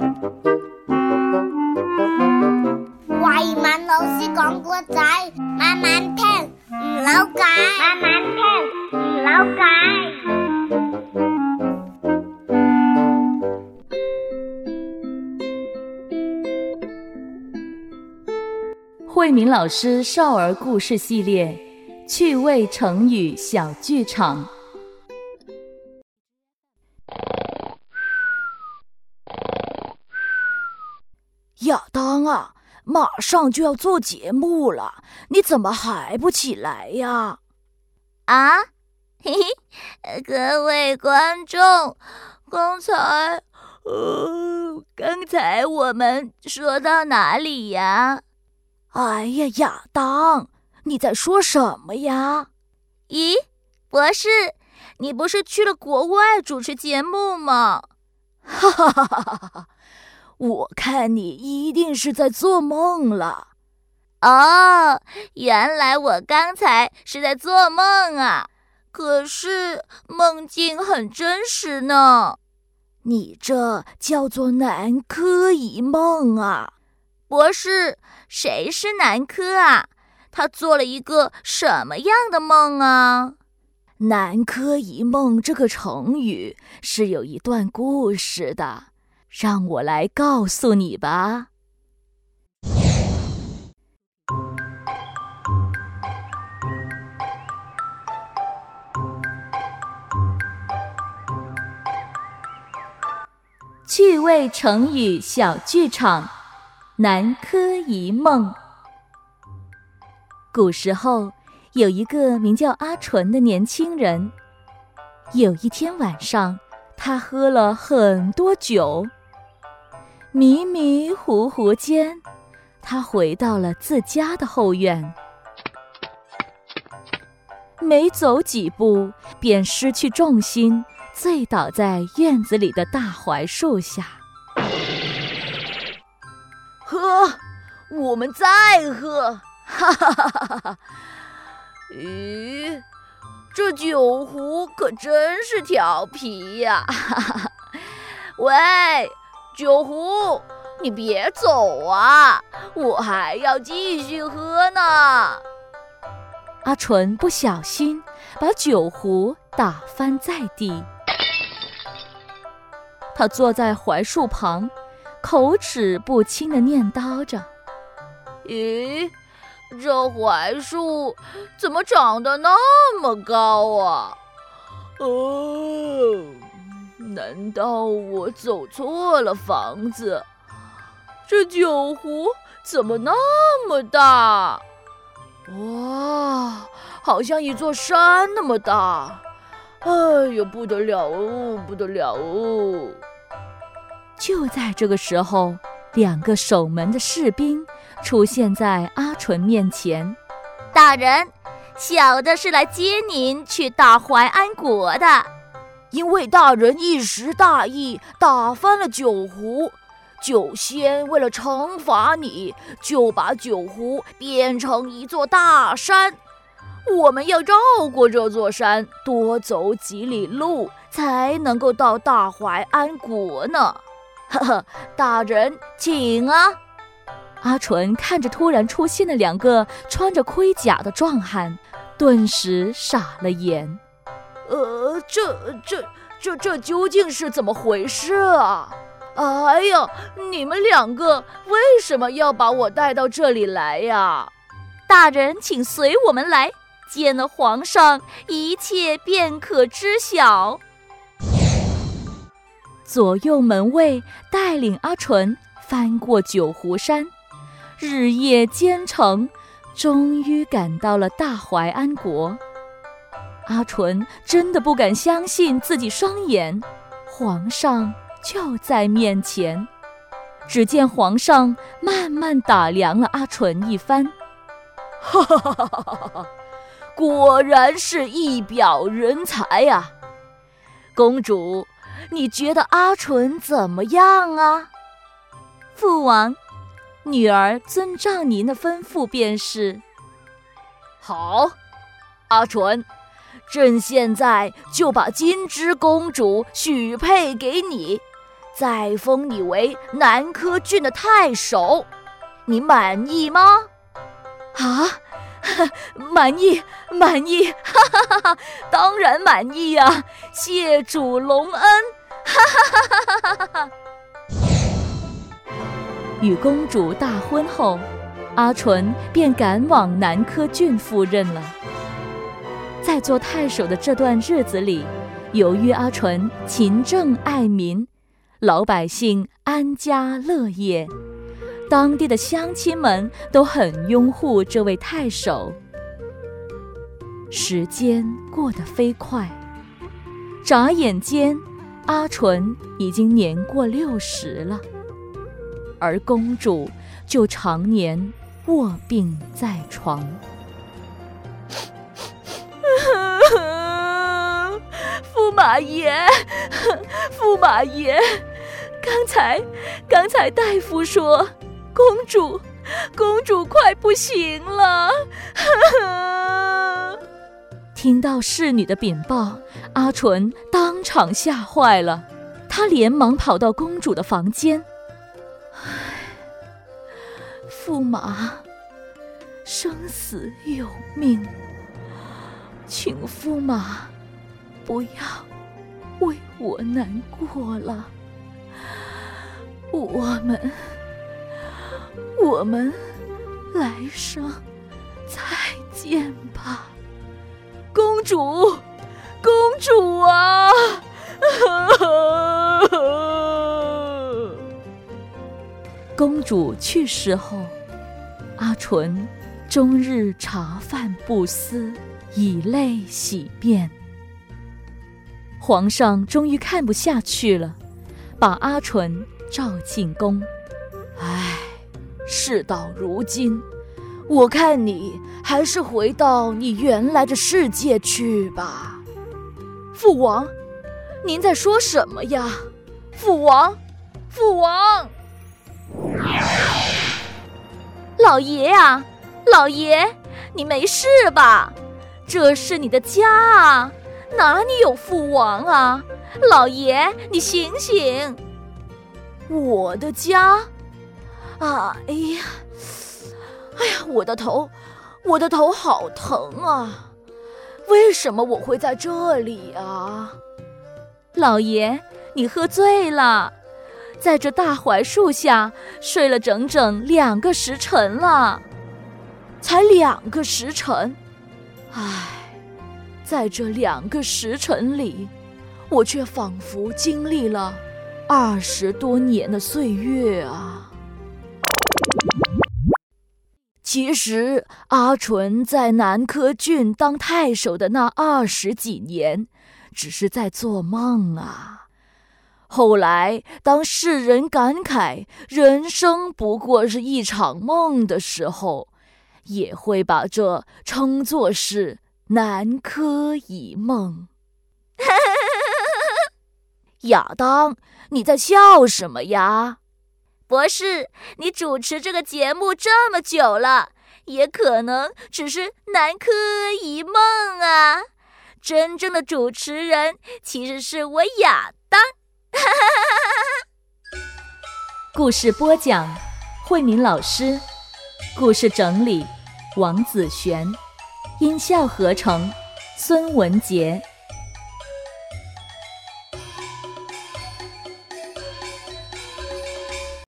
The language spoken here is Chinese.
慧敏老师讲故仔，慢慢听，唔扭計，慢慢听，唔扭計。慧敏老师少儿故事系列趣味成语小剧场。亚当啊，马上就要做节目了，你怎么还不起来呀？啊，嘿嘿，各位观众，刚才，呃，刚才我们说到哪里呀？哎呀，亚当，你在说什么呀？咦，博士，你不是去了国外主持节目吗？哈哈哈哈哈哈！我看你一定是在做梦了。哦，原来我刚才是在做梦啊！可是梦境很真实呢。你这叫做南柯一梦啊，博士。谁是南柯啊？他做了一个什么样的梦啊？南柯一梦这个成语是有一段故事的，让我来告诉你吧。趣味成语小剧场。南柯一梦。古时候，有一个名叫阿纯的年轻人。有一天晚上，他喝了很多酒，迷迷糊糊间，他回到了自家的后院。没走几步，便失去重心，醉倒在院子里的大槐树下。喝，我们再喝，哈哈哈哈哈！咦，这酒壶可真是调皮呀！哈哈哈！喂，酒壶，你别走啊，我还要继续喝呢。阿纯不小心把酒壶打翻在地，他坐在槐树旁。口齿不清的念叨着：“咦，这槐树怎么长得那么高啊？哦，难道我走错了房子？这酒壶怎么那么大？哇，好像一座山那么大！哎呦，不得了哦，不得了哦！”就在这个时候，两个守门的士兵出现在阿纯面前。大人，小的是来接您去大淮安国的。因为大人一时大意打翻了酒壶，酒仙为了惩罚你，就把酒壶变成一座大山。我们要绕过这座山，多走几里路，才能够到大淮安国呢。呵呵，大人，请啊！阿纯看着突然出现的两个穿着盔甲的壮汉，顿时傻了眼。呃，这、这、这、这究竟是怎么回事啊？哎呀，你们两个为什么要把我带到这里来呀？大人，请随我们来，见了皇上，一切便可知晓。左右门卫带领阿纯翻过九湖山，日夜兼程，终于赶到了大淮安国。阿纯真的不敢相信自己双眼，皇上就在面前。只见皇上慢慢打量了阿纯一番，哈哈哈哈哈哈！果然是一表人才呀，公主。你觉得阿纯怎么样啊？父王，女儿遵照您的吩咐便是。好，阿纯，朕现在就把金枝公主许配给你，再封你为南柯郡的太守，你满意吗？啊，满意，满意，哈哈哈哈！当然满意呀，谢主隆恩，哈哈哈哈哈哈！与公主大婚后，阿纯便赶往南柯郡赴任了。在做太守的这段日子里，由于阿纯勤政爱民，老百姓安家乐业，当地的乡亲们都很拥护这位太守。时间过得飞快，眨眼间，阿纯已经年过六十了。而公主就常年卧病在床。驸马爷，驸马爷，刚才刚才大夫说，公主公主快不行了。听到侍女的禀报，阿纯当场吓坏了，她连忙跑到公主的房间。驸马，生死有命，请驸马不要为我难过了。我们，我们来生再见吧，公主，公主啊！公主去世后。阿纯终日茶饭不思，以泪洗面。皇上终于看不下去了，把阿纯召进宫。唉，事到如今，我看你还是回到你原来的世界去吧。父王，您在说什么呀？父王，父王。老爷呀，老爷，你没事吧？这是你的家啊，哪里有父王啊？老爷，你醒醒！我的家？啊，哎呀，哎呀，我的头，我的头好疼啊！为什么我会在这里啊？老爷，你喝醉了。在这大槐树下睡了整整两个时辰了，才两个时辰，唉，在这两个时辰里，我却仿佛经历了二十多年的岁月啊！其实阿纯在南柯郡当太守的那二十几年，只是在做梦啊。后来，当世人感慨人生不过是一场梦的时候，也会把这称作是南柯一梦。亚当，你在笑什么呀？博士，你主持这个节目这么久了，也可能只是南柯一梦啊。真正的主持人其实是我亚当。故事播讲：慧敏老师，故事整理：王子璇，音效合成：孙文杰。